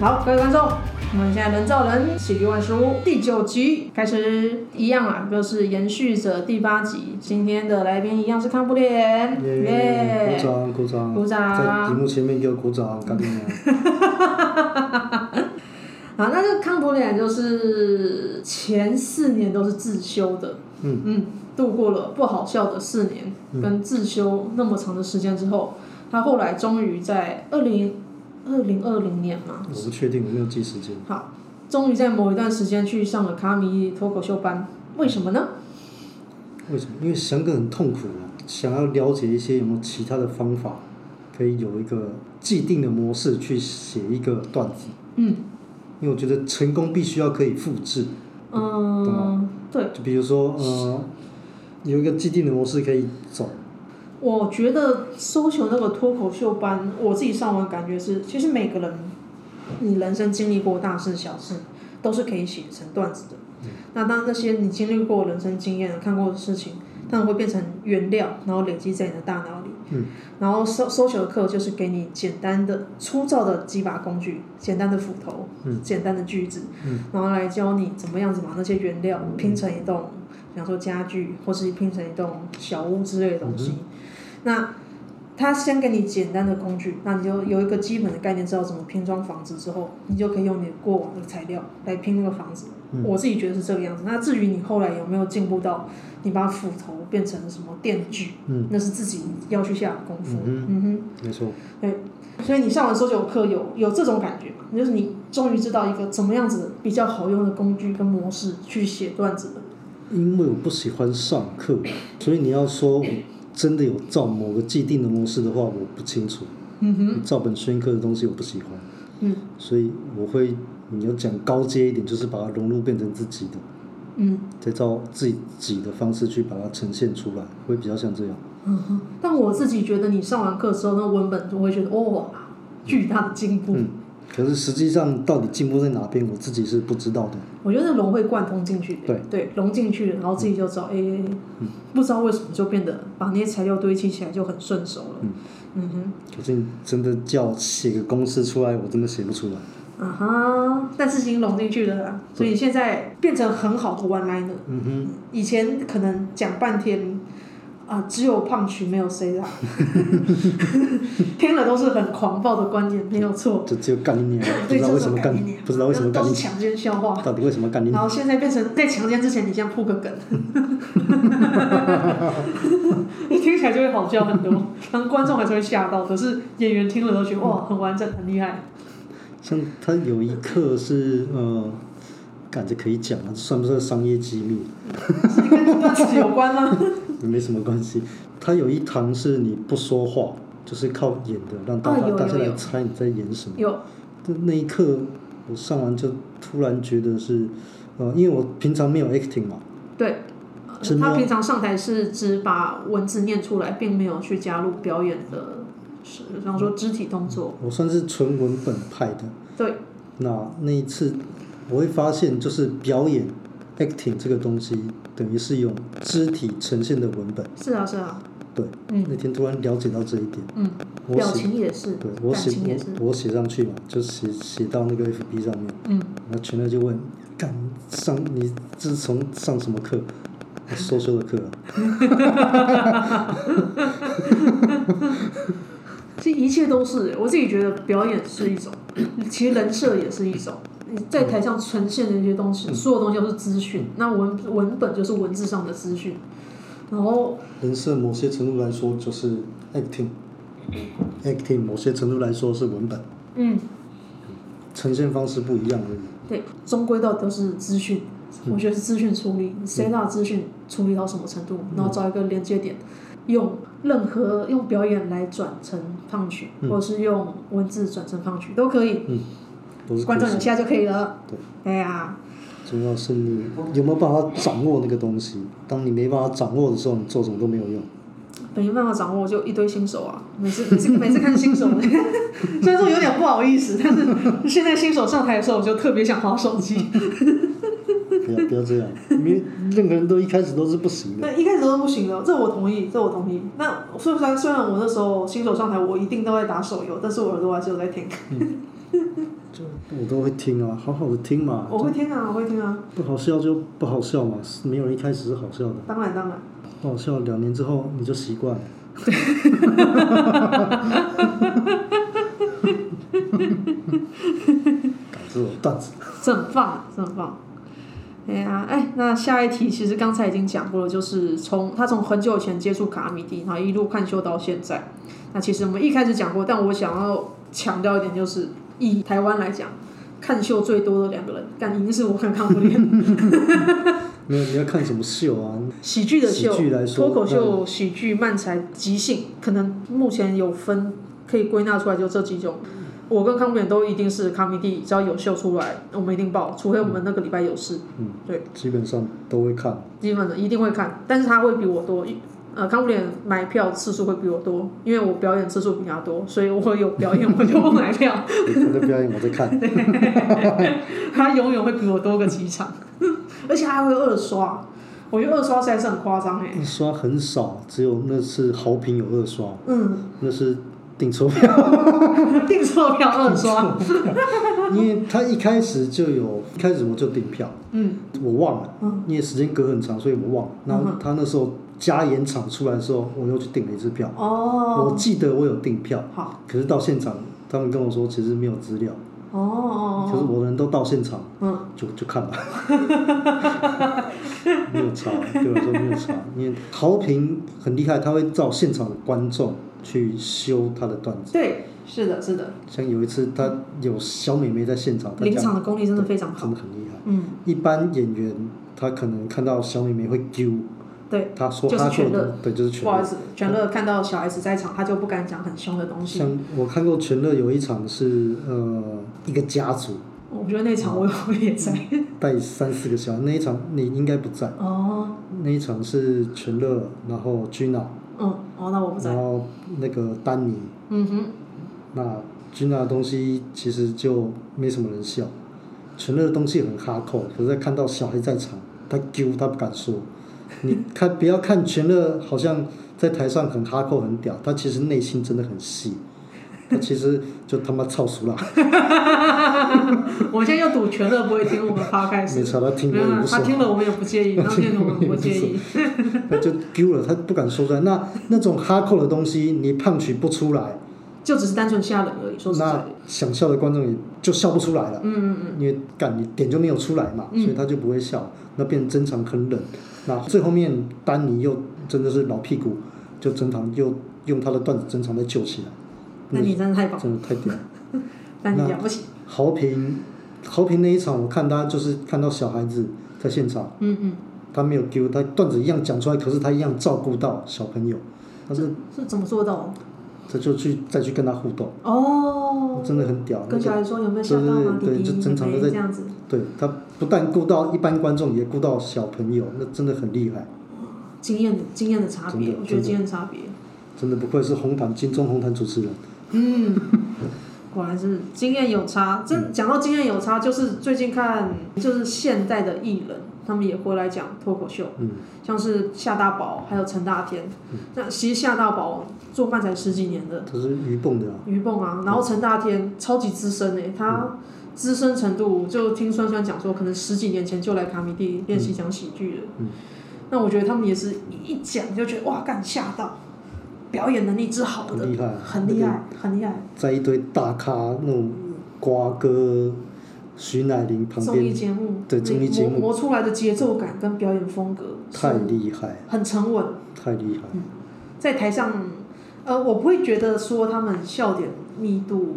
好，各位观众，我们现在人造人喜剧万事屋第九集开始，一样啊，就是延续着第八集。今天的来宾一样是康普脸，耶！鼓掌，鼓掌，鼓掌，在屏幕前面给我鼓掌，干你娘！好，那这个康普脸就是前四年都是自修的，嗯嗯，度过了不好笑的四年，跟自修那么长的时间之后，他后来终于在二零二零二零年嘛，我不确定，我没有记时间。好，终于在某一段时间去上了卡米脱口秀班，为什么呢？为什么？因为想个很痛苦啊，想要了解一些有没有其他的方法，可以有一个既定的模式去写一个段子。嗯。因为我觉得成功必须要可以复制，嗯，对。就比如说，呃，有一个既定的模式可以走。我觉得搜求那个脱口秀班，我自己上完感觉是，其实每个人，你人生经历过大事小事，都是可以写成段子的。嗯。那当那些你经历过人生经验、看过的事情，它们会变成原料，然后累积在你的大脑里。嗯，然后搜搜求的课就是给你简单的、粗糙的几把工具，简单的斧头，嗯，简单的锯子，嗯，然后来教你怎么样子把那些原料拼成一栋，比方说家具，或是拼成一栋小屋之类的东西。嗯，那他先给你简单的工具，那你就有一个基本的概念，知道怎么拼装房子之后，你就可以用你过往的材料来拼那个房子。嗯，我自己觉得是这个样子。那至于你后来有没有进步到？你把斧头变成了什么电锯？嗯，那是自己要去下的功夫。嗯哼，嗯哼没错。对，所以你上完搜救课有有这种感觉吗？就是你终于知道一个怎么样子比较好用的工具跟模式去写段子了。因为我不喜欢上课，所以你要说我真的有照某个既定的模式的话，我不清楚。嗯哼，照本宣科的东西我不喜欢。嗯，所以我会，你要讲高阶一点，就是把它融入变成自己的。嗯，再照自己的方式去把它呈现出来，会比较像这样。嗯哼，但我自己觉得，你上完课之后，那文本就会觉得，哇，巨大的进步。嗯，可是实际上到底进步在哪边，我自己是不知道的。我觉得融会贯通进去，对对，融进去了，然后自己就知道，哎、嗯欸，不知道为什么就变得把那些材料堆砌起来就很顺手了。嗯嗯哼，可是你真的叫写个公式出来，我真的写不出来。啊哈！但是已经融进去了，所以现在变成很好的 one liner。嗯哼。以前可能讲半天，啊，只有 punch 没有 setup。听了都是很狂暴的观点，没有错。就只有干你娘，不知道为什么干你娘，不知道为什么干你强奸笑话。到底为什么干你？然后现在变成在强奸之前，你先铺个梗。你听起来就会好笑很多，当观众还是会吓到，可是演员听了都觉得哇，很完整，很厉害。像他有一刻是呃，感觉可以讲啊，算不算商业机密？是跟段子有关吗？没什么关系。他有一堂是你不说话，就是靠演的，让大家、啊、大家来猜你在演什么。有。那一刻我上完就突然觉得是，呃，因为我平常没有 acting 嘛。对。他平常上台是只把文字念出来，并没有去加入表演的。是，比方说肢体动作。我算是纯文本派的。对。那那一次，我会发现，就是表演 acting 这个东西，等于是用肢体呈现的文本。是啊，是啊。对。嗯。那天突然了解到这一点。嗯。表情也是。对，我写我我写上去嘛，就写写到那个 FB 上面。嗯。那全队就问：干上你自从上什么课？说说的课。这一切都是，我自己觉得表演是一种，其实人设也是一种。你在台上呈现的一些东西，所有东西都是资讯。那文文本就是文字上的资讯，然后人设某些程度来说就是 acting，acting 某些程度来说是文本。嗯。呈现方式不一样而已。对，终归到都是资讯，我觉得是资讯处理，谁把资讯处理到什么程度，然后找一个连接点。用任何用表演来转成 punch，或者是用文字转成 punch 都可以。嗯，观众你下就可以了。对。哎呀。重要是你有没有办法掌握那个东西？当你没办法掌握的时候，你做什么都没有用。没办法掌握，就一堆新手啊！每次每次每次看新手，虽然说有点不好意思，但是现在新手上台的时候，我就特别想划手机。不要不要这样，没任何人都一开始都是不行的。对，一开始都是不行的，这我同意，这我同意。那虽然虽然我那时候新手上台，我一定都在打手游，但是我耳朵还是有在听。我都会听啊，好好的听嘛。我会听啊，我会听啊。不好笑就不好笑嘛，没有人一开始是好笑的。当然当然。不好笑，两年之后你就习惯了。对。感觉段子。这很棒，这很棒。哎呀，哎，那下一题其实刚才已经讲过了，就是从他从很久以前接触卡米蒂，然后一路看秀到现在。那其实我们一开始讲过，但我想要强调一点，就是以台湾来讲，看秀最多的两个人，但一定是我跟康布莲。没有，你要看什么秀啊？喜剧的秀，脱口秀、嗯、喜剧、漫才、即兴，可能目前有分可以归纳出来，就这几种。我跟康布莲都一定是卡米蒂，只要有秀出来，我们一定报，除非我们那个礼拜有事。嗯，对，基本上都会看。基本的一定会看，但是他会比我多。呃，康布莲买票次数会比我多，因为我表演次数比他多，所以我有表演我就不买票。他的表演我在看。他永远会比我多个几场，而且还会二刷。我觉得二刷实在是很夸张哎。二刷很少，只有那次豪平有二刷。嗯。那是订错票。订错票二刷。因为他一开始就有，一开始我就订票。嗯。我忘了。嗯。因为时间隔很长，所以我忘了。然后他那时候。加演场出来的时候，我又去订了一次票。哦。我记得我有订票。好。可是到现场，他们跟我说其实没有资料。哦。可是我的人都到现场。嗯。就就看吧。没有差，对我来说没有差，因为豪平很厉害，他会照现场的观众去修他的段子。对，是的，是的。像有一次，他有小美眉在现场。临场的功力真的非常好。真的很厉害。嗯。一般演员他可能看到小美眉会丢。对，他说他做的，对，就是全乐。不好意思，全乐看到小 S 在场，他就不敢讲很凶的东西。像我看过全乐有一场是呃一个家族。我觉得那场我我也在。带三四个小孩，那一场你应该不在。哦。那一场是全乐，然后 Gina。嗯，哦，那我不在。然后那个丹尼。嗯哼。那 Gina 的东西其实就没什么人笑，全乐的东西很哈扣，可是在看到小孩在场，他丢他不敢说。你看，不要看全乐，好像在台上很哈扣很屌，他其实内心真的很细，他其实就他妈操熟了。我现在要赌全乐不会听我们 podcast。没错，他听了也不他听了我们也不介意，他听了我们不介意。他就丢了，他不敢说出来。那那种哈扣的东西，你胖取不出来。就只是单纯吓人而已，说实在。那想笑的观众也就笑不出来了。嗯嗯嗯。因为干你点就没有出来嘛，所以他就不会笑，那变成真场很冷。那最后面丹尼又真的是老屁股，就整场又用他的段子整场再救起来。那你真的太棒，真的太屌。丹尼了不起。豪平，豪平那一场我看他就是看到小孩子在现场，嗯嗯，他没有丢，他段子一样讲出来，可是他一样照顾到小朋友。他是是怎么做到？他就去再去跟他互动。哦。真的很屌。跟小孩说有没有想到吗？对对对，就整场都在这样子。对他不但顾到一般观众，也顾到小朋友，那真的很厉害。经验的经验的差别，我觉得经验差别。真的不愧是红毯金钟红毯主持人。嗯，果然是经验有差。真讲到经验有差，就是最近看就是现代的艺人，他们也会来讲脱口秀。嗯。像是夏大宝，还有陈大天。嗯。那其实夏大宝做饭才十几年的。他是鱼蹦的啊。鱼蹦啊，然后陈大天超级资深诶，他资深程度就听酸酸讲说，可能十几年前就来卡米蒂练习讲喜剧了。嗯。那我觉得他们也是一讲就觉得哇，干吓到，表演能力之好的，很厉害，很厉害，很厉害。在一堆大咖那种瓜哥、徐乃麟旁边，综艺节目，对综艺节目磨出来的节奏感跟表演风格，太厉害，很沉稳，太厉害。嗯，在台上，呃，我不会觉得说他们笑点密度。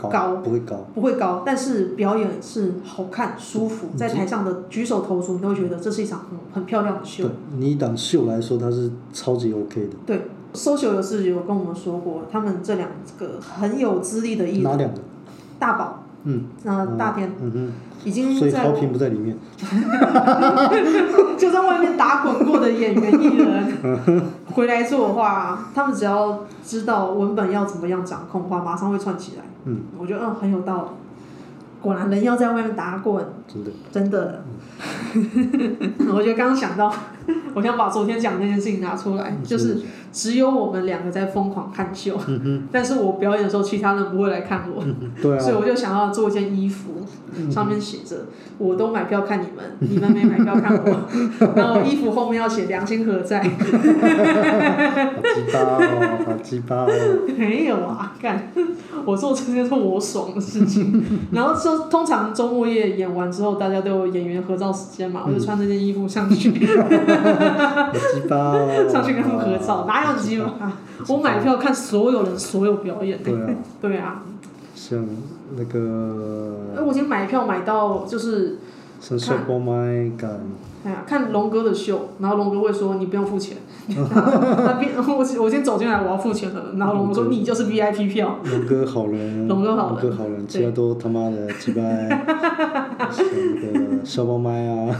高不会高，不会高，但是表演是好看、舒服，在台上的举手投足，你都会觉得这是一场很很漂亮的秀。对，你一档秀来说，它是超级 OK 的。对，social 有是有跟我们说过，他们这两个很有资历的艺人。哪两个？大宝。嗯。那大天。嗯哼。已经在。所以豪平不在里面。就在外面打滚过的演员艺人，回来做的话，他们只要知道文本要怎么样掌控的话，马上会串起来。嗯，我觉得嗯很有道理，果然人要在外面打滚，真的，真的。嗯、我觉得刚刚想到 我想把昨天讲的那件事情拿出来，就是只有我们两个在疯狂看秀，但是我表演的时候，其他人不会来看我，对啊，所以我就想要做一件衣服，上面写着“我都买票看你们，你们没买票看我”，然后衣服后面要写“良心何在”。好鸡巴哦，好鸡巴哦。没有啊，干，我做这些是我爽的事情。然后就通常周末夜演完之后，大家都有演员合照时间嘛，我就穿这件衣服上去。好鸡巴哦。上去跟他们合照，哪有鸡巴？我买票看所有人所有表演。对啊。对啊。像那个。哎，我已经买票买到就是。波麦干。哎呀，看龙哥的秀，然后龙哥会说你不用付钱，那边我我先走进来我要付钱了，然后龙哥说你就是 VIP 票。龙哥好人。龙哥好人。龙哥好人，其他都他妈的鸡巴。像那个小包 麦啊，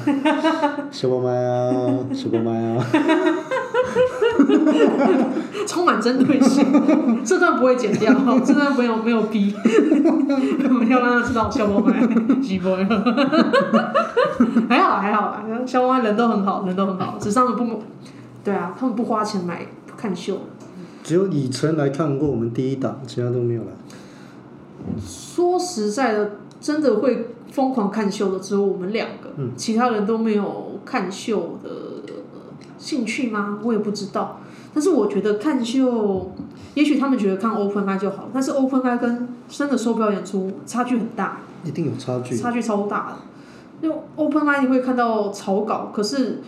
小包麦啊，秀波麦啊。充满针对性，这段不会剪掉，这段没有没有逼，我们要让他知道秀波麦鸡巴。还好还好，小王人都很好，人都很好，只是他们不，对啊，他们不花钱买看秀。只有以晨来看过我们第一档，其他都没有来。说实在的，真的会疯狂看秀的只有我们两个，嗯、其他人都没有看秀的兴趣吗？我也不知道。但是我觉得看秀，也许他们觉得看 open eye 就好，但是 open eye 跟真的售票演出差距很大。一定有差距。差距超大的。因为 open eye 你会看到草稿，可是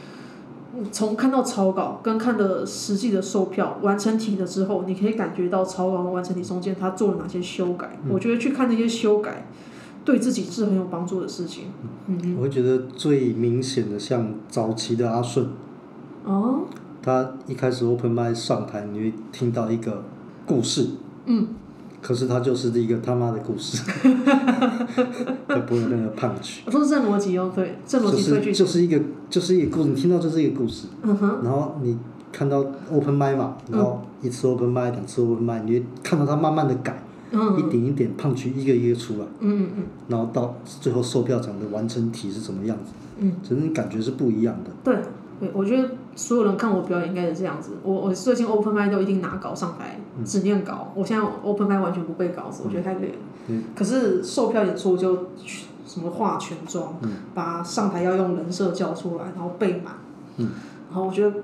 从看到草稿跟看的实际的售票完成体的之后，你可以感觉到草稿和完成体中间他做了哪些修改。嗯、我觉得去看那些修改，对自己是很有帮助的事情。嗯，我会觉得最明显的像早期的阿顺，哦，他一开始 open mic 上台，你会听到一个故事。嗯。可是他就是一个他妈的故事，他不会有任何 punch。都是正逻辑哦，对，正逻辑就是就是一个就是一个故事，你听到就是一个故事。嗯哼。然后你看到 open mic 嘛，然后一次 open mic，两次 open mic，你会看到他慢慢的改，嗯，一点一点 punch 一个一个出来。嗯嗯。然后到最后售票场的完成体是什么样子？嗯。其实你感觉是不一样的。对。对，我觉得所有人看我表演应该是这样子。我我最近 open mic 都一定拿稿上台，只念稿。我现在 open mic 完全不背稿子，我觉得太累了。嗯。可是售票演出就什么化全妆，把上台要用人设叫出来，然后背满。嗯。然后我觉得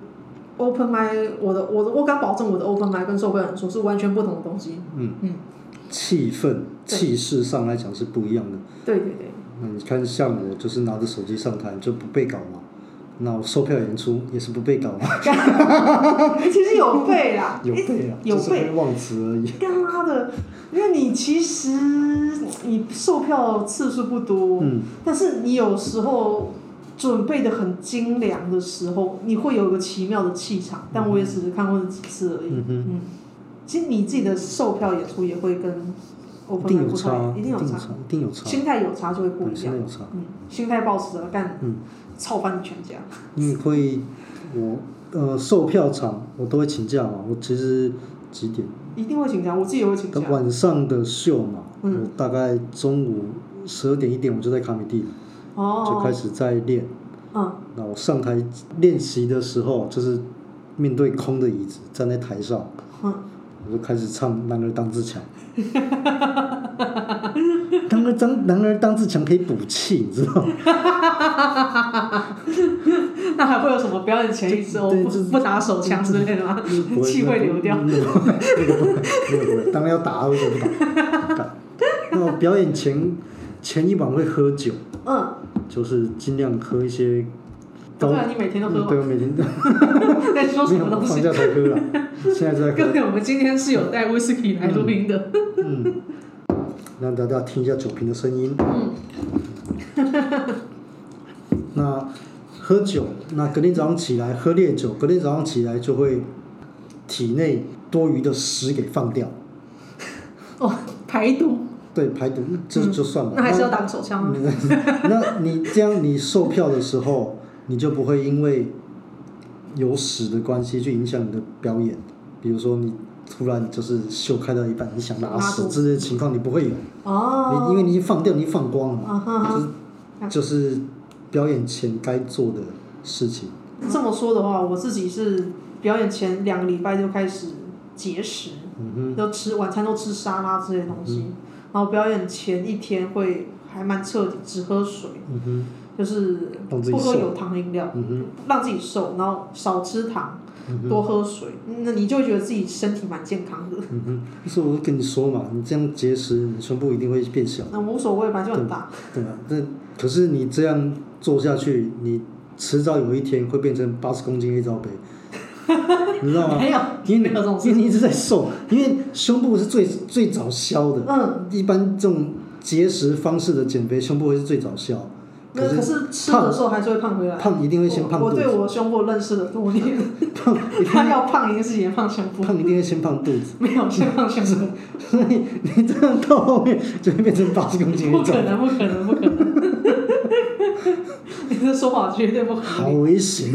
open mic 我的我的我敢保证我的 open mic 跟售票演出是完全不同的东西。嗯嗯。气氛气势上来讲是不一样的。对对对。那你看，像我就是拿着手机上台就不背稿嘛。那我售票演出也是不被搞吗？其实有背啦，有背啊，有背忘词而已。干妈的，因为你其实你售票次数不多，嗯，但是你有时候准备的很精良的时候，你会有个奇妙的气场。但我也只是看过几次而已。嗯哼嗯，其实你自己的售票演出也会跟同，一定有差，一定有差，心态有差就会不一样。心态有差，嗯，心态保持着干，嗯。操翻你全家！你会，我呃售票场我都会请假嘛。我其实几点？一定会请假，我自己也会请假。晚上的秀嘛，嗯、我大概中午十二点一点我就在卡米蒂，哦、就开始在练。嗯。那我上台练习的时候，就是面对空的椅子，站在台上。嗯。我就开始唱《男儿当自强》。男儿当男儿当自强可以补气，你知道吗？那还会有什么表演前一周不不打手枪之类的吗？气会流掉。那个不会，不会。当然要打，为什么不打？那我表演前前一晚会喝酒。嗯。就是尽量喝一些。对啊，你每天都喝。对，我每天都。在说什么东西？放假才喝了。现在在喝。各位，我们今天是有带威士忌来录音的。嗯。让大家听一下酒瓶的声音。嗯。那喝酒，那隔天早上起来喝烈酒，隔天早上起来就会体内多余的屎给放掉。哦，排毒。对，排毒，这就算了。那还是要打个手枪吗？那你这样，你售票的时候，你就不会因为有屎的关系去影响你的表演，比如说你。突然就是秀开到一半，你想拉屎之类的情况，你不会有。哦。你因为你已经放掉，你放光了嘛。就是就是表演前该做的事情。这么说的话，我自己是表演前两个礼拜就开始节食，嗯哼，就吃晚餐都吃沙拉之类的东西，嗯、然后表演前一天会还蛮彻底，只喝水，嗯哼，就是不喝有糖饮料，嗯哼，让自己瘦，然后少吃糖。多喝水，那你就会觉得自己身体蛮健康的。嗯哼，不是，我都跟你说嘛，你这样节食，你胸部一定会变小。那无所谓吧，就很大。对啊，那可是你这样做下去，你迟早有一天会变成八十公斤 A 罩杯，你知道吗？没有，因为因为你一直在瘦，因为胸部是最最早消的。嗯。一般这种节食方式的减肥，胸部会是最早消。可是，可是吃的时候还是会胖回来。胖一定会先胖肚子。我，我对我胸部认识了多年。胖，他要胖一定是先胖胸部。胖一定会先胖肚子。没有，先胖胸部。所以你这样到后面就会变成八十公斤。不可能，不可能，不可能。你这说法绝对不可能。好危险。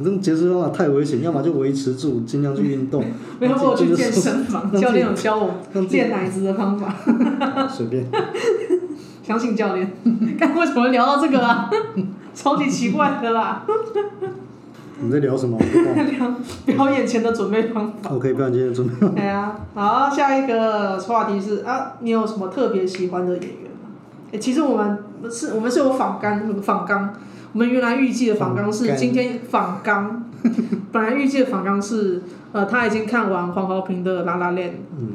你这种节食方法太危险，要么就维持住，尽量去运动。没有，我去健身房，教练有教我垫奶子的方法。随便。相信教练，刚为什么聊到这个啊？超级奇怪的啦！你在聊什么？聊表演前的准备方法。OK，表演前的准备方法。对啊，好，下一个话题是啊，你有什么特别喜欢的演员吗？欸、其实我们是，我们是有访纲，访纲。我们原来预计的访纲是今天访纲，本来预计的访纲是。呃，他已经看完黄豪平的《拉拉链》，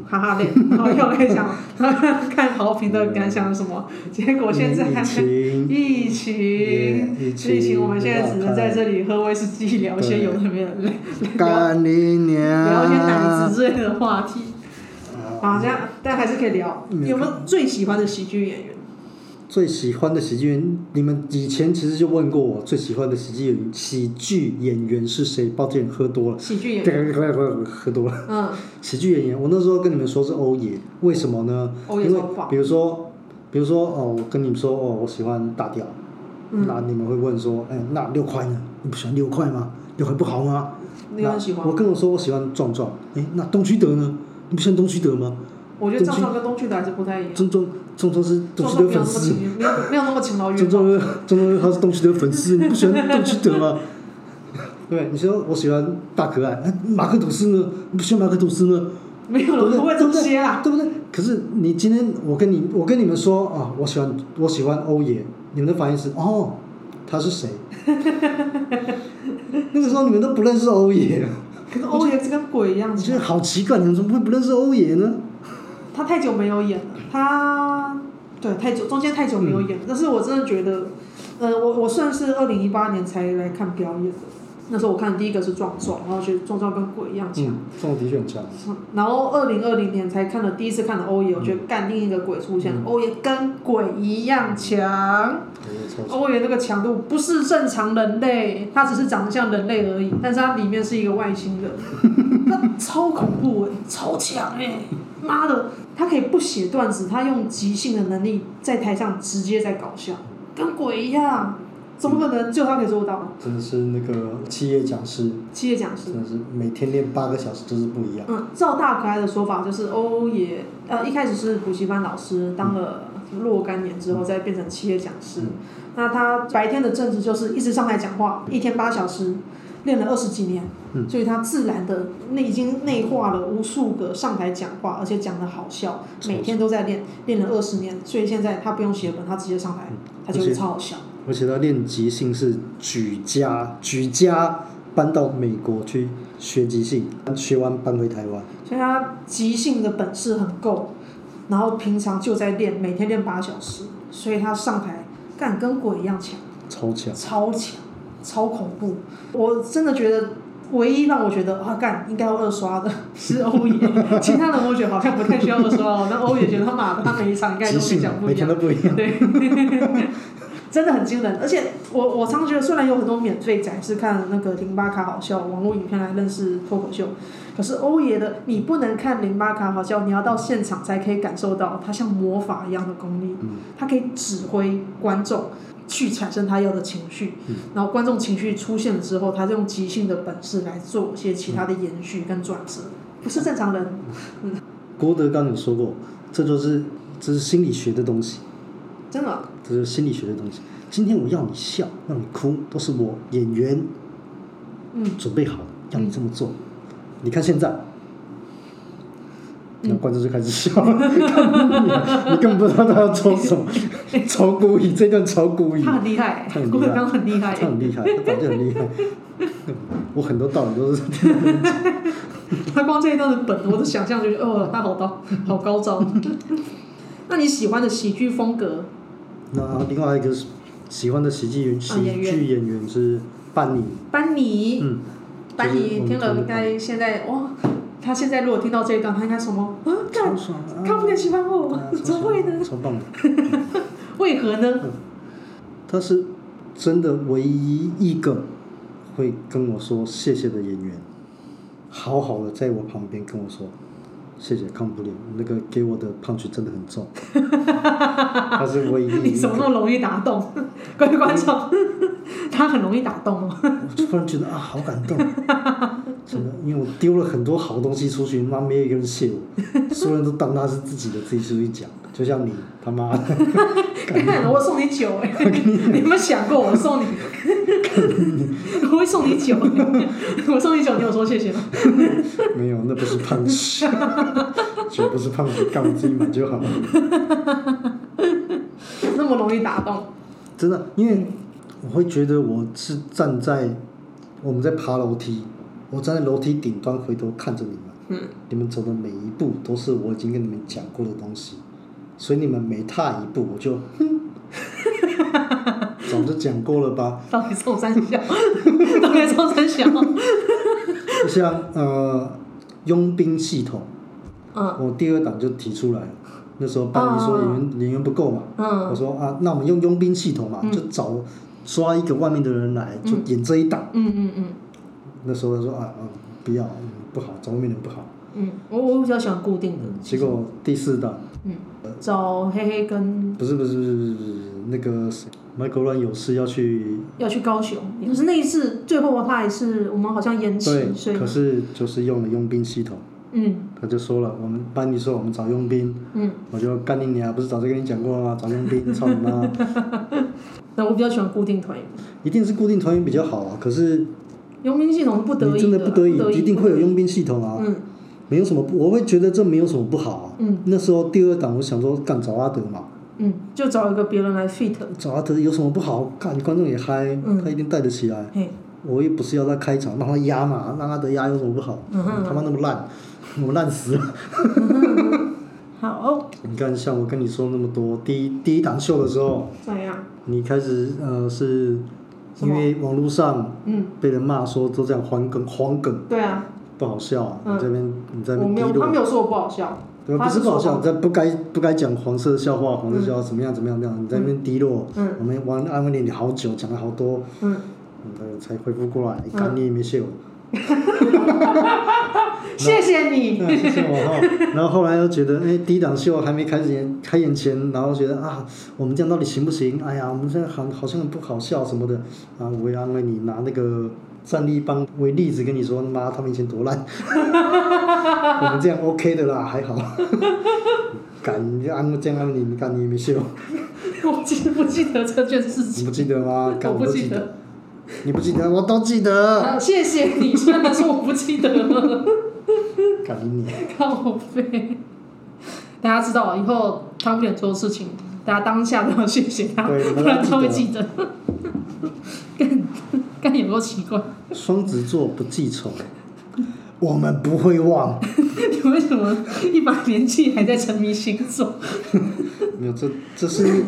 哈哈链，然后又来讲 他看豪平的感想什么，结果现在疫情，疫情，疫情，我们现在只能在这里喝威士忌，聊些有的没的，聊聊一些奶子之类的话题，好，这样但还是可以聊，有没有最喜欢的喜剧演员？最喜欢的喜剧演，你们以前其实就问过我最喜欢的喜剧演喜剧演员是谁？抱歉，喝多了。喜剧演员。喝多了。嗯。喜剧演员，我那时候跟你们说是欧爷，为什么呢？欧爷因为比如说，比如说哦，我跟你们说哦，我喜欢大调，嗯、那你们会问说，哎，那六块呢？你不喜欢六块吗？六块不好吗？你很喜欢。我跟我说我喜欢壮壮，哎，那东区德呢？你不喜欢东区德吗？我觉得壮壮跟东区的还是不太一样。壮壮。中中是东区的粉丝，没有没有那么勤劳。中中中中他是东区的粉丝，你不喜欢东区的吗？对，你说我喜欢大可爱，马克吐斯呢？你不喜欢马克吐斯呢？没有了，不会这么些啦，对不对？可是你今天我跟你我跟你们说啊，我喜欢我喜欢欧爷，你们的反应是哦，他是谁？那个时候你们都不认识欧爷，可是欧爷是跟鬼一样。你觉得好奇怪，你们怎么会不认识欧爷呢？他太久没有演了，他对太久，中间太久没有演但是我真的觉得，呃，我我算是二零一八年才来看表演的。那时候我看第一个是壮壮，然后觉得壮壮跟鬼一样强。壮的确很强。然后二零二零年才看了第一次看了欧爷，我觉得干另一个鬼出现了，欧爷、嗯、跟鬼一样强。欧爷那个强度不是正常人类，他只是长得像人类而已，但是他里面是一个外星人，他超恐怖哎，超强哎，妈的！他可以不写段子，他用即兴的能力在台上直接在搞笑，跟鬼一样，怎么可能？就他可以做到。真的是那个企业讲师。企业讲师。真的是每天练八个小时，就是不一样。嗯，照大可爱的说法，就是欧也呃一开始是补习班老师，当了若干年之后，再变成企业讲师。嗯、那他白天的正职就是一直上台讲话，一天八小时。练了二十几年，嗯、所以他自然的那已经内化了无数个上台讲话，而且讲的好笑，每天都在练，练了二十年，所以现在他不用写本，他直接上台，他就会超好笑。而且他练即兴是举家举家搬到美国去学即兴，学完搬回台湾。所以他即兴的本事很够，然后平常就在练，每天练八小时，所以他上台干跟鬼一样强，超强，超强。超恐怖！我真的觉得，唯一让我觉得啊，干应该要二刷的是欧爷，其他人我觉得好像不太需要二刷哦。但欧爷觉得他妈的，他每一场应该都会讲不一样。每天都不一样。对，真的很惊人。而且我我常常觉得，虽然有很多免费展是看那个零八卡好笑网络影片来认识脱口秀，可是欧爷的你不能看零八卡好笑，你要到现场才可以感受到他像魔法一样的功力。他可以指挥观众。去产生他要的情绪，嗯、然后观众情绪出现了之后，他就用即兴的本事来做一些其他的延续跟转折，不是正常人。嗯、郭德纲有说过，这就是这是心理学的东西。真的？这是心理学的东西。今天我要你笑，让你哭，都是我演员，嗯，准备好要你这么做。嗯、你看现在。那观众就开始笑了，你根本不知道他要做什么，炒股语，这段炒股语。他很厉害，他很厉害，他很厉害，他很厉害，他反正很厉害。我很多道理都是听他讲。他光这一段的本，我的想象就是哦，他好高，好高招。那你喜欢的喜剧风格？那另外一个喜欢的喜剧喜剧演员是班尼。班尼，嗯，班尼听了应该现在哇。他现在如果听到这一段，他应该什么？啊，看，看不见喜欢我，怎么会呢？超棒的。为何呢？他是真的唯一一个会跟我说谢谢的演员，好好的在我旁边跟我说谢谢，康不了那个给我的 punch 真的很重。他是唯一一。你怎么那么容易打动？各位观众，他很容易打动哦。我突然觉得啊，好感动。真的，因为我丢了很多好东西出去，妈没有一个人谢我，所有人都当他是自己的，自己出去讲。就像你他妈 的，看我送你酒哎，你有没有想过我送你？我会送你酒，我送你酒，你有说谢谢吗？没有，那不是胖子，酒不是胖子，干我自己买就好了。那么容易打动？真的，因为我会觉得我是站在我们在爬楼梯。我站在楼梯顶端回头看着你们，嗯、你们走的每一步都是我已经跟你们讲过的东西，所以你们每踏一步我就，哼，早就讲过了吧？到底冲三小，到底冲三小。像呃佣兵系统，嗯、我第二档就提出来了，那时候班里说演员、嗯、演员不够嘛，嗯、我说啊，那我们用佣兵系统嘛，嗯、就找抓一个外面的人来，就演这一档。嗯嗯嗯。那时候他说啊，嗯，不要，嗯，不好，找外面人不好。嗯，我我比较喜欢固定的。结果第四档。嗯。找黑黑跟。不是不是不是不是那个谁，Michael Ryan 有事要去。要去高雄，可是那一次最后他还是我们好像延期，对所以。可是就是用了佣兵系统。嗯。他就说了，我们班里说我们找佣兵。嗯。我就干你娘，不是早就跟你讲过了吗？找佣兵，操你妈！那我比较喜欢固定团员。一定是固定团员比较好啊，可是。佣兵系统不得已真的不得已，得已一定会有佣兵系统啊。嗯。没有什么，我会觉得这没有什么不好啊。嗯。那时候第二档，我想说干找阿德嘛。嗯，就找一个别人来 fit。找阿德有什么不好？看观众也嗨，嗯、他一定带得起来。嘿我也不是要他开场，让他压嘛，让阿德压有什么不好？他妈那么烂，我烂死了。好、哦。你看，像我跟你说那么多，第一第一档秀的时候。怎样？你开始呃是。因为网络上，被人骂说都这样黄梗黄梗，对啊，不好笑啊！你这边你在那边，我没有，他没有说我不好笑，对，不是不好笑，在不该不该讲黄色笑话，黄色笑话怎么样怎么样怎么样？你在那边低落，我们玩安慰你好久，讲了好多，嗯，才恢复过来，干你也没谢我。谢谢你。谢谢我哈。然后后来又觉得，哎，第一档秀还没开始演，开演前，然后觉得啊，我们这样到底行不行？哎呀，我们现在好好像很不好笑什么的。啊，我也安慰你，拿那个战力帮为例子跟你说，妈，他们以前多烂。我们这样 OK 的啦，还好。敢就安慰这样安慰你，你看你也没秀。我记不记得这件事情？你不记得吗？我不记得。你不记得，我都记得。啊、谢谢你，虽然说我不记得了。干你！靠北。大家知道，以后他不想做事情，大家当下都要谢谢他，不然他会记得。干干有多奇怪？双子座不记仇，我们不会忘。你 为什么一把年纪还在沉迷星座？没有，这这是。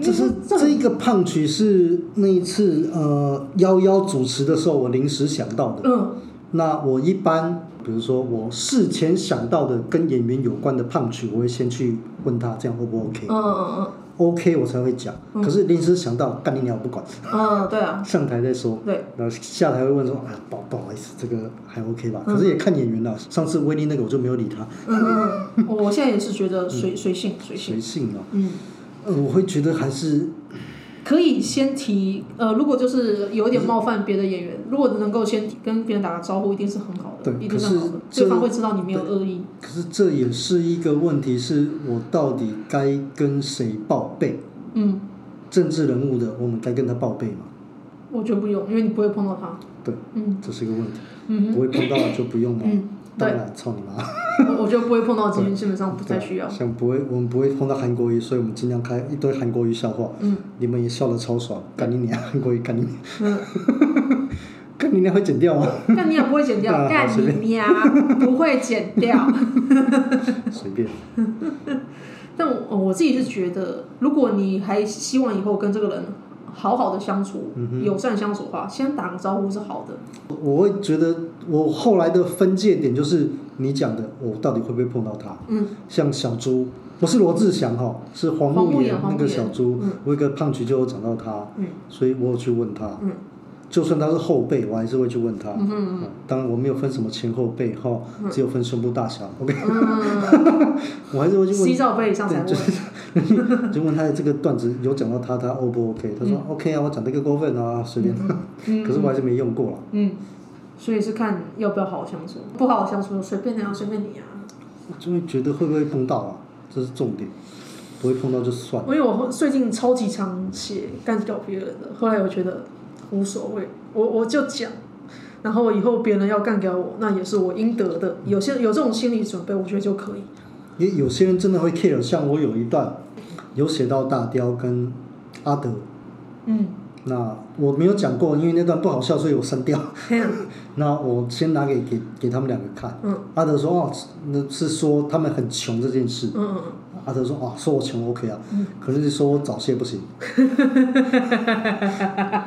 这是这一个胖曲是那一次呃幺幺主持的时候我临时想到的。嗯。那我一般比如说我事前想到的跟演员有关的胖曲，我会先去问他这样 O 不 OK？嗯嗯嗯。OK 我才会讲。嗯。可是临时想到干你鸟不管。嗯，对啊。上台再说。对。然后下台会问说啊不不好意思这个还 OK 吧？可是也看演员了。上次威力那个我就没有理他。嗯嗯。我现在也是觉得随随性随性。随性啊。嗯。呃，我会觉得还是可以先提。呃，如果就是有点冒犯别的演员，如果能够先跟别人打个招呼，一定是很好的，对，一定是好的，对方会知道你没有恶意。可是这也是一个问题，是我到底该跟谁报备？嗯，政治人物的，我们该跟他报备吗？我觉得不用，因为你不会碰到他。对，嗯，这是一个问题。嗯不会碰到就不用了？嗯，当然，操你妈！我我觉得不会碰到，基本基本上不太需要。像不会，我们不会碰到韩国瑜，所以我们尽量开一堆韩国瑜笑话。嗯，你们也笑得超爽，干你娘！韩国瑜干你娘！嗯，干你娘会剪掉吗？干你娘不会剪掉，干你娘不会剪掉。随便。但我我自己是觉得，如果你还希望以后跟这个人好好的相处、嗯、友善相处的话，先打个招呼是好的。我会觉得，我后来的分界点就是你讲的，我到底会不会碰到他？嗯，像小猪，不是罗志祥哈，是黄木岩那个小猪，嗯、我一个胖橘就有讲到他，嗯，所以我有去问他，嗯。就算他是后辈，我还是会去问他。嗯嗯嗯、当然我没有分什么前后辈哈，只有分胸部大小。OK，、嗯、我还是会去问。C 罩杯上才问。就问他的这个段子有讲到他，他 O 不 OK？他说、嗯、OK 啊，我讲这个过分啊，随便。嗯、可是我还是没用过了。嗯，所以是看要不要好好相处，不好好相处随便你啊，随便你啊。我就会觉得会不会碰到啊？这是重点，不会碰到就算了。因为我最近超级常写干掉别人的，后来我觉得。无所谓，我我就讲，然后以后别人要干掉我，那也是我应得的。有些有这种心理准备，我觉得就可以。因为有些人真的会 care，像我有一段有写到大雕跟阿德，嗯，那我没有讲过，因为那段不好笑，所以我删掉。嗯、那我先拿给给给他们两个看。嗯，阿德说哦，那是说他们很穷这件事。嗯嗯。阿德说：“啊，说我穷 OK 啊，嗯、可能是说我早泄不行，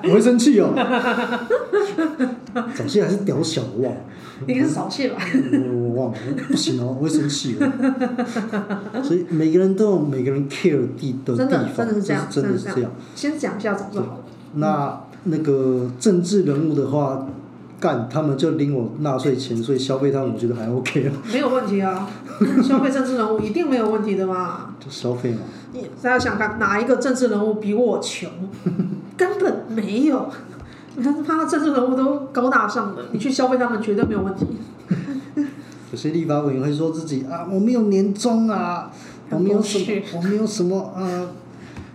我会生气哦。早泄还是屌小，我忘了。应该是早泄吧？我忘了，不行哦，我会生气哦。所以每个人都有每个人 care 地的地方，真的是这样，真的是这样。先讲一下早泄好了。那那个政治人物的话。”干，他们就领我纳税钱，所以消费他们，我觉得还 OK 啊。没有问题啊，消费政治人物一定没有问题的嘛。就消费嘛。你大家想看哪一个政治人物比我穷？根本没有。你看他的政治人物都高大上的，你去消费他们绝对没有问题。有些立法委员会说自己啊，我没有年终啊，我没有什么，我没有什么啊。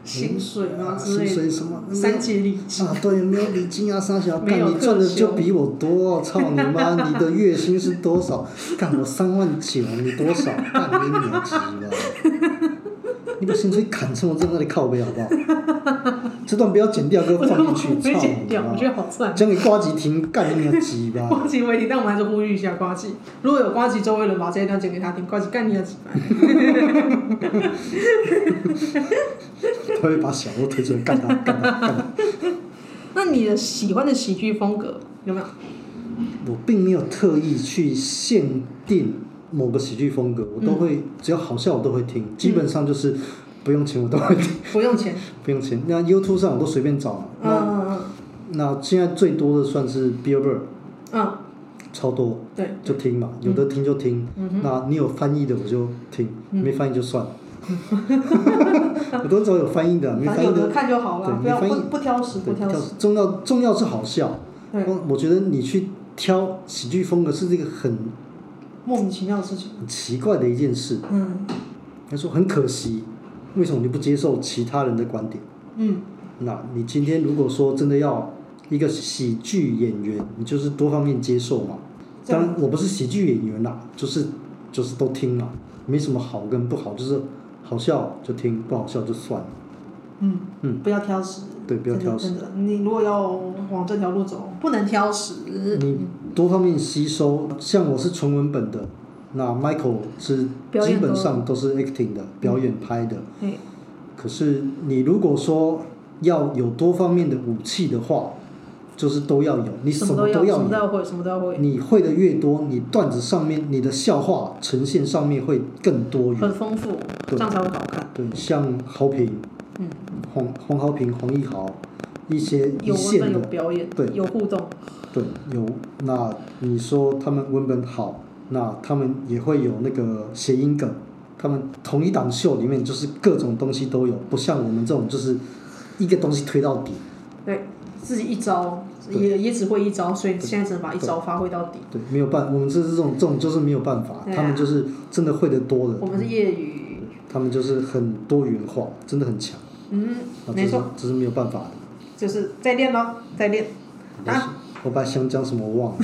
薪水啊之类的，薪水什么？三节礼金啊，对，没有礼金啊，三小 干，你赚的就比我多，操你妈！你的月薪是多少？干我三万九，你多少？干你娘鸡巴！你把薪水砍成我在那里靠背好不好？这段不要剪掉，给我放进去，操剪掉！我觉得好赞。讲给瓜吉听，干你娘鸡巴！瓜吉会听，但我们还是呼吁一下瓜吉，如果有瓜吉周围人把这一段剪给他听，瓜吉干你娘鸡巴！他会把小欧推出来干他，干他，干他。那你的喜欢的喜剧风格有没有？我并没有特意去限定某个喜剧风格，我都会、嗯、只要好笑我都会听，基本上就是不用钱我都会听。不用钱。不用钱，那 YouTube 上我都随便找嘛。嗯嗯嗯。那现在最多的算是 Bill Burr。嗯。超多。对。就听嘛，有的听就听。那你有翻译的我就听，嗯、没翻译就算了。我都找有翻译的，没翻译的看就好了，对，不要不不挑食，不挑食。重要重要是好笑。我。我觉得你去挑喜剧风格是这个很莫名其妙的事情，很奇怪的一件事。嗯。他说很可惜，为什么你不接受其他人的观点？嗯。那你今天如果说真的要一个喜剧演员，你就是多方面接受嘛。当然我不是喜剧演员啦，就是就是都听嘛，没什么好跟不好，就是。好笑就听，不好笑就算了。嗯嗯，不要挑食。对，不要挑食。的，你如果要往这条路走，不能挑食。你多方面吸收，像我是纯文本的，那 Michael 是基本上都是 acting 的，表演拍的。嗯。可是你如果说要有多方面的武器的话，就是都要有，你什么都要有。什么都要会，什么都要会。你会的越多，你段子上面，你的笑话呈现上面会更多元。很丰富，这样才会好看。对，像豪平，嗯，黄黄豪平、黄义豪，一些一线的，有表演，对，有互动。对，有。那你说他们文本好，那他们也会有那个谐音梗。他们同一档秀里面就是各种东西都有，不像我们这种就是一个东西推到底。对。自己一招也也只会一招，所以现在只能把一招发挥到底。对，没有办，我们这是这种这种就是没有办法，他们就是真的会的多的。我们是业余。他们就是很多元化，真的很强。嗯，没错，这是没有办法的。就是再练咯，再练。啊，我把想讲什么忘了。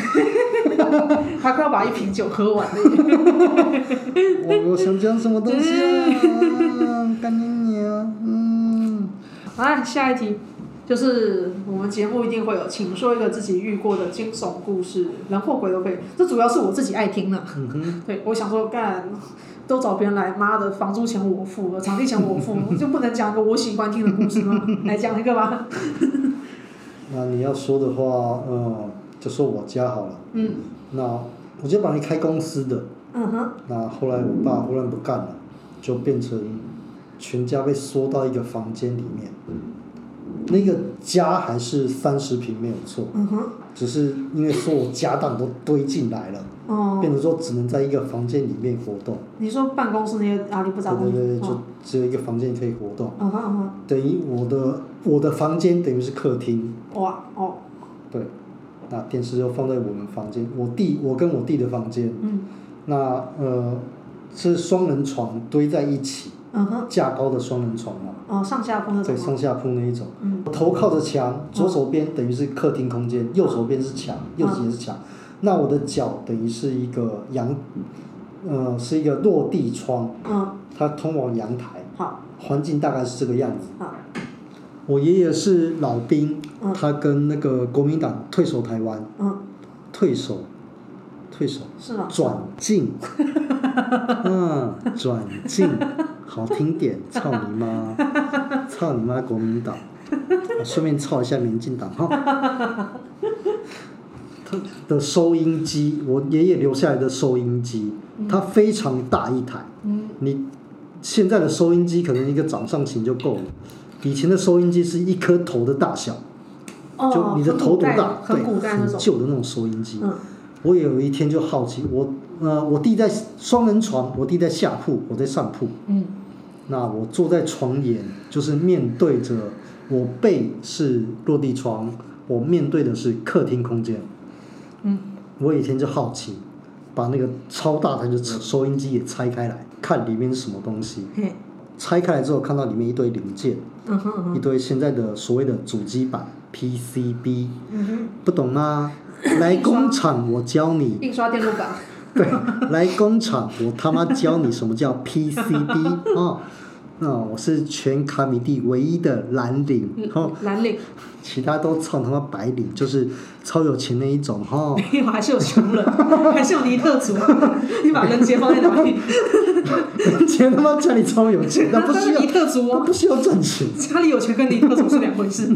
他快要把一瓶酒喝完了。我我想讲什么东西啊？干你娘！嗯。啊，下一题。就是我们节目一定会有，请说一个自己遇过的惊悚故事，人或鬼都可以。这主要是我自己爱听的。嗯哼。对，我想说干，都找别人来，妈的，房租钱我付，场地钱我付，就不能讲个我喜欢听的故事吗？来讲一个吧。那你要说的话，嗯，就说我家好了。嗯。那我就把你开公司的。嗯哼。那后来我爸忽然不干了，就变成全家被缩到一个房间里面。那个家还是三十平没有错，嗯哼，只是因为所有家当都堆进来了，哦，变成说只能在一个房间里面活动。你说办公室那些阿里不杂东西，对对对，就只有一个房间可以活动。嗯哼嗯哼，等于我的我的房间等于是客厅。哇哦。对，那电视就放在我们房间，我弟我跟我弟的房间。嗯。那呃，是双人床堆在一起。嗯哼。架高的双人床嘛。哦，上下铺那种。对，上下铺那一种。嗯。头靠着墙，左手边等于是客厅空间，右手边是墙，右侧也是墙。那我的脚等于是一个阳，呃，是一个落地窗。嗯。它通往阳台。好。环境大概是这个样子。好。我爷爷是老兵，他跟那个国民党退守台湾。嗯。退守，退守。是吗？转进。嗯，转进。好听点，操你妈！操你妈！国民党，顺便操一下民进党哈。他的收音机，我爷爷留下来的收音机，它非常大一台。你现在的收音机可能一个掌上型就够了，以前的收音机是一颗头的大小，就你的头多大？对，很旧的那种收音机。我有一天就好奇，我呃，我弟在双人床，我弟在下铺，我在上铺。那我坐在床沿，就是面对着我背是落地窗，我面对的是客厅空间。嗯，我以前就好奇，把那个超大台的收音机也拆开来，看里面是什么东西。拆开来之后，看到里面一堆零件，嗯哼嗯哼，一堆现在的所谓的主机板 PCB。不懂吗？来工厂，我教你。印刷电路板。对，来工厂，我他妈教你什么叫 PCB 啊、哦！那、哦、我是全卡米地唯一的蓝领，哦，蓝领，其他都操他妈白领，就是超有钱那一种哈。哦、没有，还是有穷人，还是有尼特族。你把人杰放在哪里？人杰他妈家里超有钱，那不需要尼特族哦，不需要赚钱。家里有钱跟尼特族是两回事。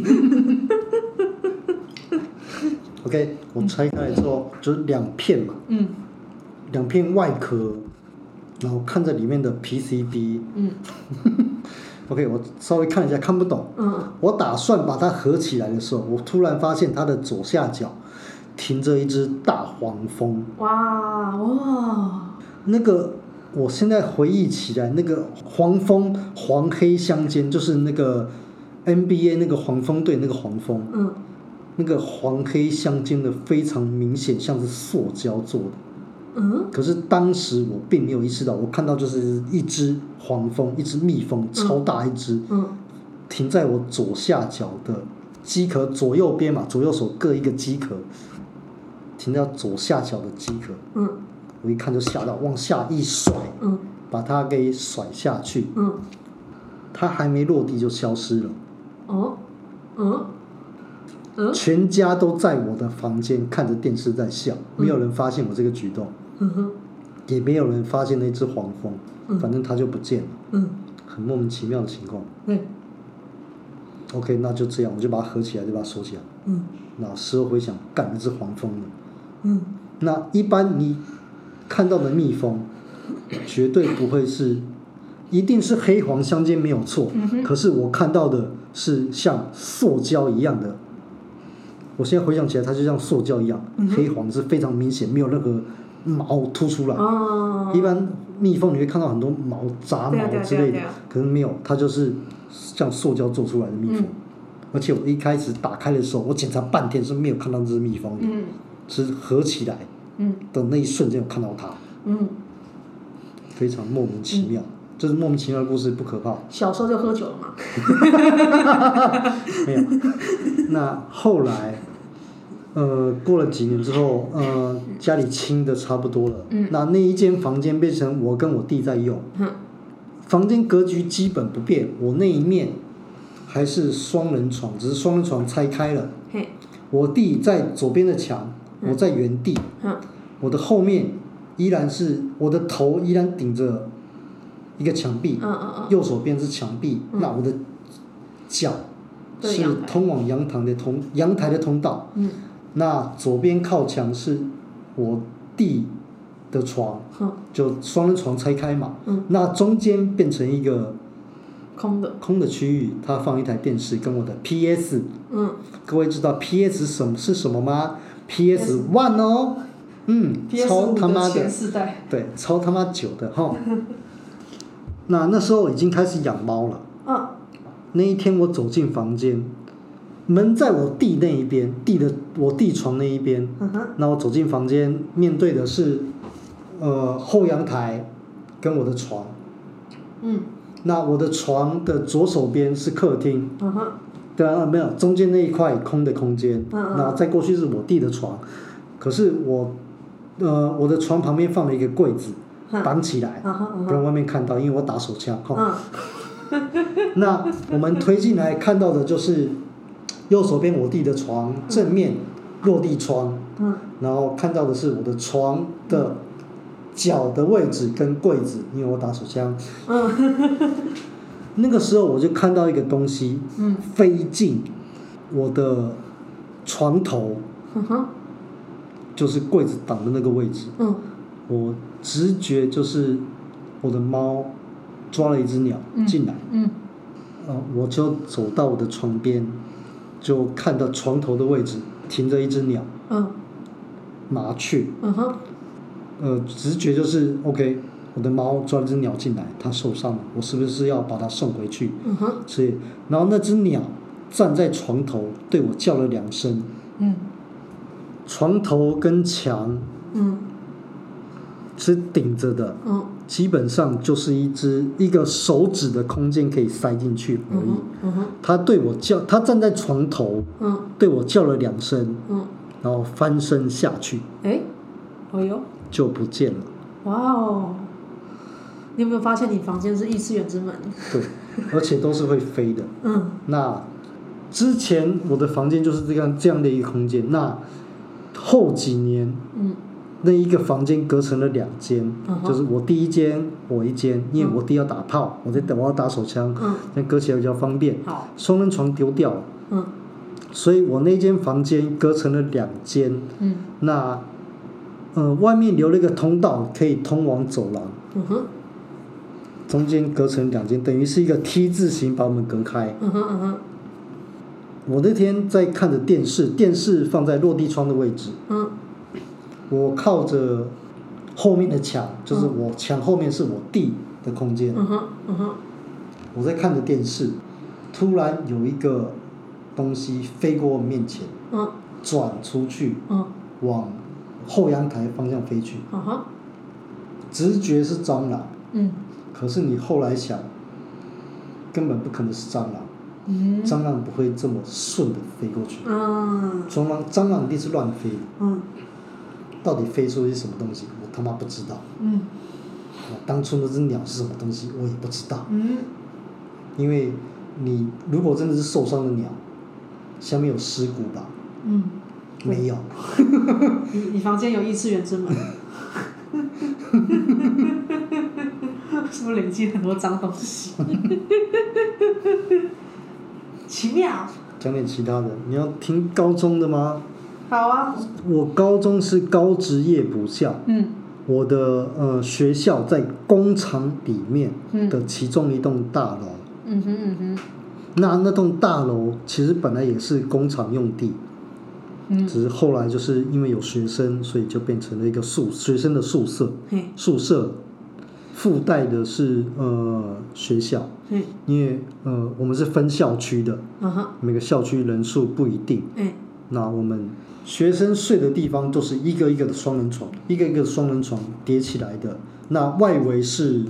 OK，我拆开来之后就是两片嘛。嗯。两片外壳，然后看着里面的 PCB。嗯。OK，我稍微看一下，看不懂。嗯。我打算把它合起来的时候，我突然发现它的左下角停着一只大黄蜂。哇哇！那个，我现在回忆起来，那个黄蜂黄黑相间，就是那个 NBA 那个黄蜂队那个黄蜂。嗯。那个黄黑相间的非常明显，像是塑胶做的。嗯，可是当时我并没有意识到，我看到就是一只黄蜂，一只蜜蜂，超大一只，嗯，停在我左下角的机壳左右边嘛，左右手各一个机壳，停在左下角的机壳，嗯，我一看就吓到，往下一甩，嗯，把它给甩下去，嗯，它还没落地就消失了，哦，嗯。嗯、全家都在我的房间看着电视在笑，没有人发现我这个举动。嗯哼，也没有人发现那只黄蜂，嗯，反正它就不见了，嗯，很莫名其妙的情况。嗯，OK，那就这样，我就把它合起来，就把它收起来。嗯，那事后回想，干那只黄蜂那一般你看到的蜜蜂，绝对不会是，一定是黑黄相间没有错。嗯，可是我看到的是像塑胶一样的，我现在回想起来，它就像塑胶一样，嗯，黑黄是非常明显，没有任何。毛凸出来，哦，一般蜜蜂你会看到很多毛杂毛之类的，可是没有，它就是像塑胶做出来的蜜蜂。嗯。而且我一开始打开的时候，我检查半天是没有看到这只蜜蜂的，嗯，是合起来的那一瞬间有看到它，嗯，非常莫名其妙，嗯，这是莫名其妙的故事，不可怕。小时候就喝酒了嘛？没有。那后来，呃，过了几年之后，呃，家里清的差不多了。嗯。那那一间房间变成我跟我弟在用。嗯。房间格局基本不变，我那一面还是双人床，只是双人床拆开了。嘿。我弟在左边的墙，我在原地。嗯。我的后面依然是我的头依然顶着一个墙壁。嗯嗯嗯。右手边是墙壁，那我的脚是通往阳台的通阳台的通道。嗯。那左边靠墙是我弟的床，就双人床拆开嘛。嗯。那中间变成一个空的空的区域，他放一台电视跟我的 PS。嗯。各位知道 PS 什么是什么吗？PS One 哦。嗯。超他妈的。对，超他妈久的哈。那那时候已经开始养猫了。嗯。那一天我走进房间。门在我弟那一边，弟的我弟床那一边。嗯哼。那我走进房间，面对的是，呃，后阳台，跟我的床。嗯。那我的床的左手边是客厅。嗯哼。对啊，没有，中间那一块空的空间。嗯嗯。那再过去是我弟的床，可是我，呃，我的床旁边放了一个柜子，绑起来，不让外面看到，因为我打手枪。嗯。那我们推进来看到的就是。右手边我弟的床正面落地窗，嗯，然后看到的是我的床的脚的位置跟柜子，因为我打手枪，嗯，那个时候我就看到一个东西，嗯，飞进我的床头，嗯哼，就是柜子挡的那个位置，嗯，我直觉就是我的猫抓了一只鸟进来，嗯，嗯，我就走到我的床边。就看到床头的位置停着一只鸟，嗯，麻雀，嗯哼，呃，直觉就是 OK，我的猫抓了只鸟进来，它受伤了，我是不是要把它送回去？嗯哼，所以，然后那只鸟站在床头对我叫了两声，嗯，床头跟墙，嗯，是顶着的，嗯。基本上就是一只一个手指的空间可以塞进去而已。嗯哼。他对我叫，他站在床头，嗯，对我叫了两声，嗯，然后翻身下去。哎，哦哟，就不见了。哇哦！你有没有发现你房间是异次元之门？对，而且都是会飞的。嗯。那之前我的房间就是这样这样的一个空间。那后几年，嗯。那一个房间隔成了两间，就是我第一间，我一间，因为我弟要打炮，我在等我要打手枪，那隔起来比较方便。双人床丢掉了，所以我那间房间隔成了两间。那，呃，外面留了一个通道，可以通往走廊。中间隔成两间，等于是一个 T 字形把我们隔开。我那天在看着电视，电视放在落地窗的位置。我靠着后面的墙，就是我墙后面是我弟的空间。嗯哼，嗯哼。我在看着电视，突然有一个东西飞过我面前，嗯，转出去，嗯，往后阳台方向飞去。嗯哼。直觉是蟑螂。嗯。可是你后来想，根本不可能是蟑螂。嗯。蟑螂不会这么顺的飞过去。嗯。蟑螂，蟑螂一定是乱飞。嗯。到底飞出一些什么东西，我他妈不知道。嗯。当初那只鸟是什么东西，我也不知道。嗯。因为你如果真的是受伤的鸟，下面有尸骨吧？嗯。没有。你你房间有异次元之门？是不是累积很多脏东西？奇妙。讲点其他的，你要听高中的吗？好啊！我高中是高职业补校。嗯。我的呃学校在工厂里面的其中一栋大楼。嗯哼嗯哼。那那栋大楼其实本来也是工厂用地。嗯。只是后来就是因为有学生，所以就变成了一个宿学生的宿舍。嘿。宿舍附带的是呃学校。嗯。因为呃我们是分校区的。每个校区人数不一定。嗯。那我们。学生睡的地方都是一个一个的双人床，一个一个双人床叠起来的。那外围是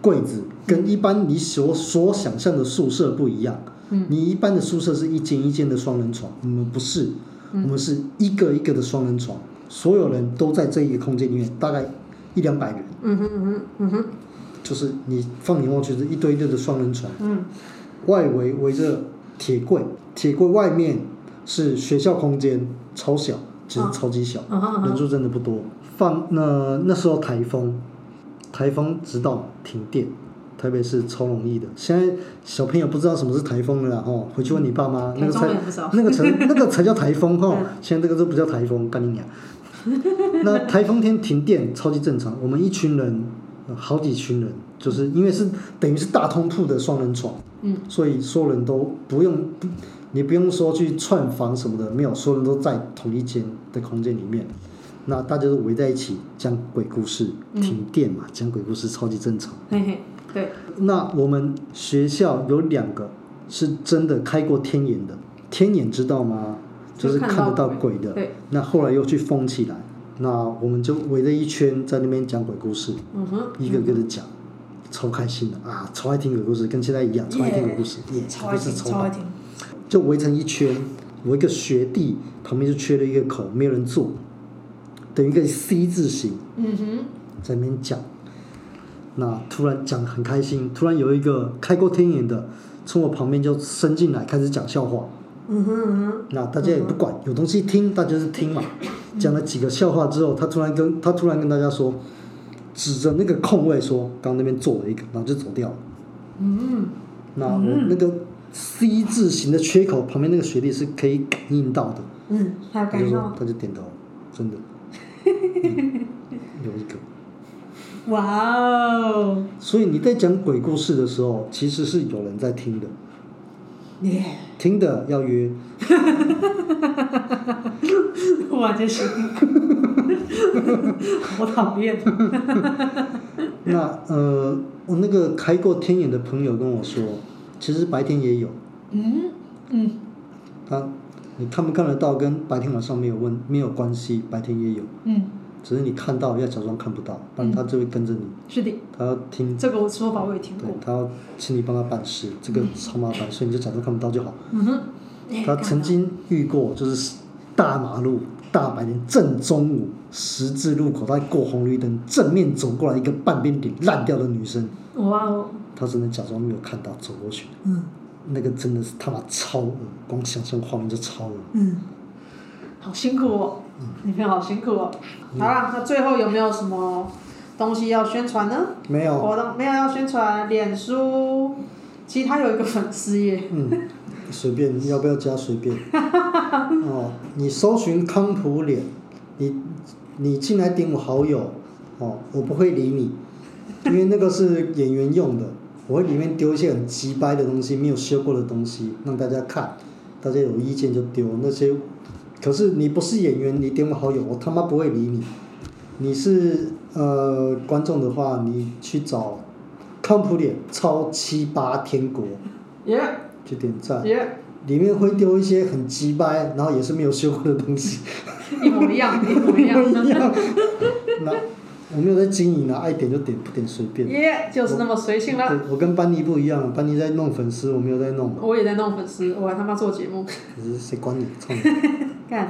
柜子跟一般你所所想象的宿舍不一样。嗯，你一般的宿舍是一间一间的双人床，我们不是，我们是一个一个的双人床，所有人都在这一个空间里面，大概一两百人。嗯哼嗯哼嗯哼，就是你放眼望去是一堆一堆的双人床。嗯，外围围着铁柜，铁柜外面是学校空间，超小，其实超级小，人数真的不多。放那那时候台风，台风直到停电。台北是超容易的，现在小朋友不知道什么是台风了啦哦，回去问你爸妈，那个才那个才 那个才叫台风哈，现在这个都不叫台风，干你娘！那台风天停电超级正常，我们一群人，好几群人，就是因为是等于是大通铺的双人床，嗯，所以所有人都不用，你不用说去串房什么的，没有，所有人都在同一间的空间里面，那大家都围在一起讲鬼故事，停电嘛，讲鬼故事超级正常。嘿嘿对，那我们学校有两个是真的开过天眼的，天眼知道吗？就是看得到鬼的。对。那后来又去封起来，那我们就围着一圈在那边讲鬼故事，嗯哼，一个个的讲，超开心的啊，超爱听鬼故事，跟现在一样，超爱听鬼故事，耶，超爱听，超爱听。就围成一圈，我一个学弟旁边就缺了一个口，没有人坐，等于一个 C 字形，嗯哼，在那边讲。那突然讲很开心，突然有一个开过天眼的从我旁边就伸进来开始讲笑话。嗯哼嗯哼。那大家也不管，有东西听，大家是听嘛。讲了几个笑话之后，他突然跟他突然跟大家说，指着那个空位说：“刚那边坐了一个，然后就走掉了。”嗯。那我那个 C 字形的缺口旁边那个学弟是可以感应到的。嗯，他感应到。他就点头，真的。嗯、有一个。哇哦！所以你在讲鬼故事的时候，其实是有人在听的。耶！听的要约。哇，这是。好讨厌。那呃，我那个开过天眼的朋友跟我说，其实白天也有。嗯嗯。他，你看不看得到，跟白天晚上没有问没有关系，白天也有。嗯。只是你看到要假装看不到，不然他就会跟着你。是的。他要听。这个说法我也听过。对，他要请你帮他办事，这个超麻烦，所以你就假装看不到就好。嗯哼。他曾经遇过，就是大马路大白天正中午十字路口，他过红绿灯，正面走过来一个半边脸烂掉的女生。哇哦。他只能假装没有看到，走过去。嗯。那个真的是他妈超恶，光想象画面就超恶。嗯。好辛苦哦。嗯、你们好辛苦哦。好了，那最后有没有什么东西要宣传呢？没有。活动没有要宣传，脸书，其实他有一个粉丝耶。嗯，随便，你要不要加随便。哦，你搜寻康普脸，你你进来点我好友，哦，我不会理你，因为那个是演员用的，我会里面丢一些很鸡掰的东西，没有修过的东西，让大家看，大家有意见就丢那些。可是你不是演员，你点我好友，我他妈不会理你。你是呃观众的话，你去找康普脸超七八天国，Yeah. 去点赞，Yeah. 里面会丢一些很鸡掰，然后也是没有修过的东西，一模一样，一模一样。那我没有在经营啊，爱点就点，不点随便。耶，就是那么随性了。我跟班尼不一样，班尼在弄粉丝，我没有在弄。我也在弄粉丝，我还他妈做节目。可是谁管你？操你！看，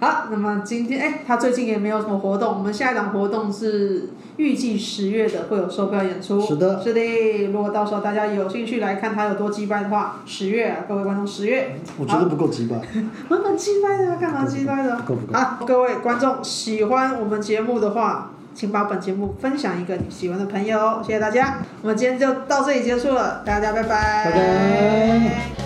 好，那么今天哎，他最近也没有什么活动。我们下一档活动是预计十月的，会有售票演出。是的。是的，如果到时候大家有兴趣来看他有多鸡掰的话，十月啊，各位观众，十月。我觉得不够鸡掰。我蛮鸡掰的，干嘛鸡掰的？不够不够。啊，各位观众喜欢我们节目的话，请把本节目分享一个你喜欢的朋友，谢谢大家。我们今天就到这里结束了，大家拜拜。拜拜。